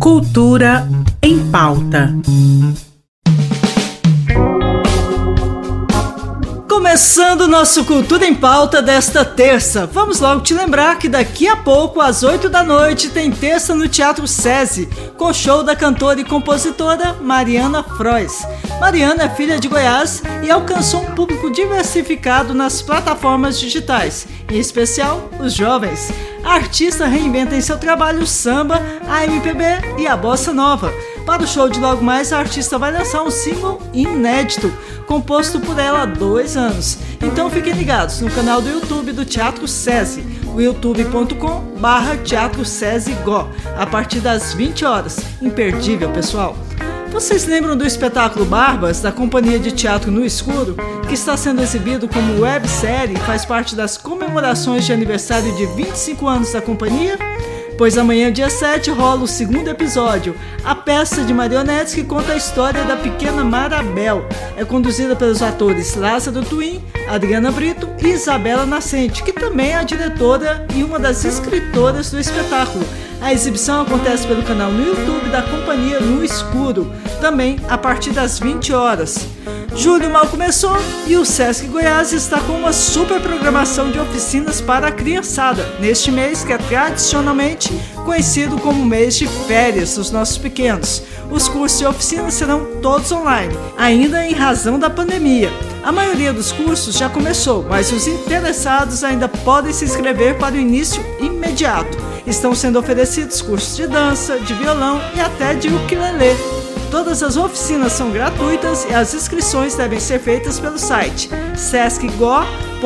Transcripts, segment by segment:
Cultura em pauta. Começando nosso Cultura em Pauta desta terça. Vamos logo te lembrar que daqui a pouco, às 8 da noite, tem terça no Teatro SESI, com show da cantora e compositora Mariana Frois. Mariana é filha de Goiás e alcançou um público diversificado nas plataformas digitais, em especial os jovens. Artista reinventa em seu trabalho o samba, a MPB e a bossa nova. Para o show de logo mais, a artista vai lançar um single inédito, composto por ela há dois anos. Então fiquem ligados no canal do YouTube do Teatro SESI, o youtube.com barra Teatro SESI Go, a partir das 20 horas. Imperdível, pessoal! Vocês lembram do espetáculo Barbas, da Companhia de Teatro no Escuro, que está sendo exibido como websérie e faz parte das comemorações de aniversário de 25 anos da companhia? Pois amanhã, dia 7, rola o segundo episódio, a peça de marionetes que conta a história da pequena Marabel. É conduzida pelos atores Lázaro Twin, Adriana Brito e Isabela Nascente, que também é a diretora e uma das escritoras do espetáculo. A exibição acontece pelo canal no YouTube da Companhia No Escuro, também a partir das 20 horas. Julho mal começou e o Sesc Goiás está com uma super programação de oficinas para a criançada, neste mês que é tradicionalmente conhecido como mês de férias dos nossos pequenos. Os cursos e oficinas serão todos online, ainda em razão da pandemia. A maioria dos cursos já começou, mas os interessados ainda podem se inscrever para o início imediato. Estão sendo oferecidos cursos de dança, de violão e até de ukulele. Todas as oficinas são gratuitas e as inscrições devem ser feitas pelo site sescgo.com.br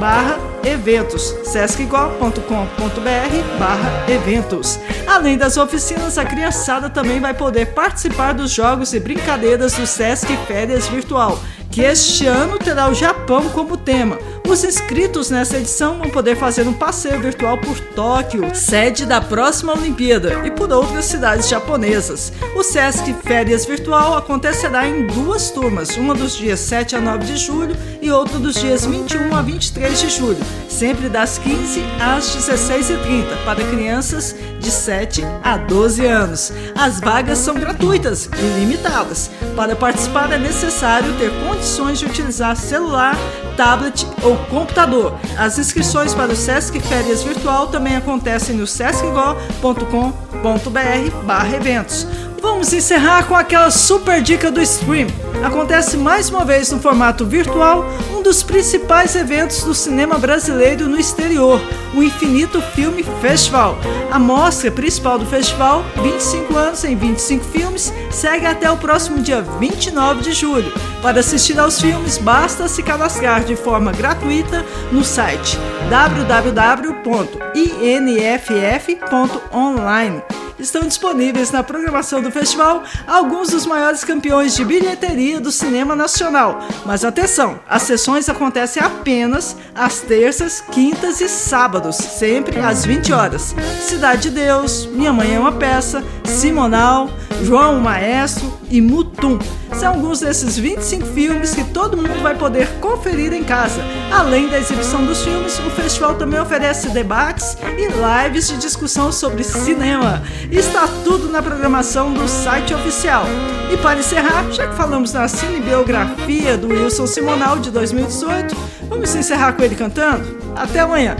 barra eventos, sescgo.com.br barra eventos. Além das oficinas, a criançada também vai poder participar dos jogos e brincadeiras do Sesc Férias Virtual, que este ano terá o Japão como tema. Os inscritos nessa edição vão poder fazer um passeio virtual por Tóquio, sede da próxima Olimpíada, e por outras cidades japonesas. O Sesc Férias Virtual acontecerá em duas turmas, uma dos dias 7 a 9 de julho e outra dos dias 21 a 23 de julho, sempre das 15 às 16h30, para crianças de 7 a 12 anos. As vagas são gratuitas e limitadas. Para participar é necessário ter condições de utilizar celular, tablet ou computador. As inscrições para o Sesc Férias Virtual também acontecem no sescgo.com.br/eventos. Vamos encerrar com aquela super dica do stream. Acontece mais uma vez no formato virtual um dos principais eventos do cinema brasileiro no exterior, o Infinito Filme Festival. A mostra principal do festival, 25 anos em 25 filmes, segue até o próximo dia 29 de julho. Para assistir aos filmes, basta se cadastrar de forma gratuita no site www.inff.online estão disponíveis na programação do festival alguns dos maiores campeões de bilheteria do cinema nacional. Mas atenção, as sessões acontecem apenas às terças, quintas e sábados, sempre às 20 horas. Cidade de Deus, Minha Mãe é uma Peça, Simonal, João Maestro e Mutum. São alguns desses 25 filmes que todo mundo vai poder conferir em casa. Além da exibição dos filmes, o festival também oferece debates e lives de discussão sobre cinema. Está tudo na programação do site oficial. E para encerrar, já que falamos na cinebiografia do Wilson Simonal de 2018, vamos encerrar com ele cantando? Até amanhã!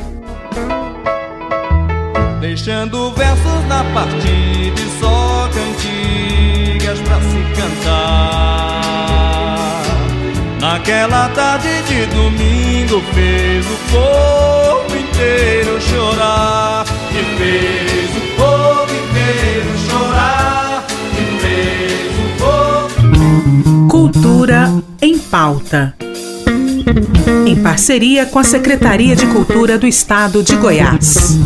Deixando versos na parte de só se cantar. Naquela tarde de domingo fez o povo inteiro chorar. E fez o povo inteiro chorar. E fez o povo. Cultura em pauta. Em parceria com a Secretaria de Cultura do Estado de Goiás.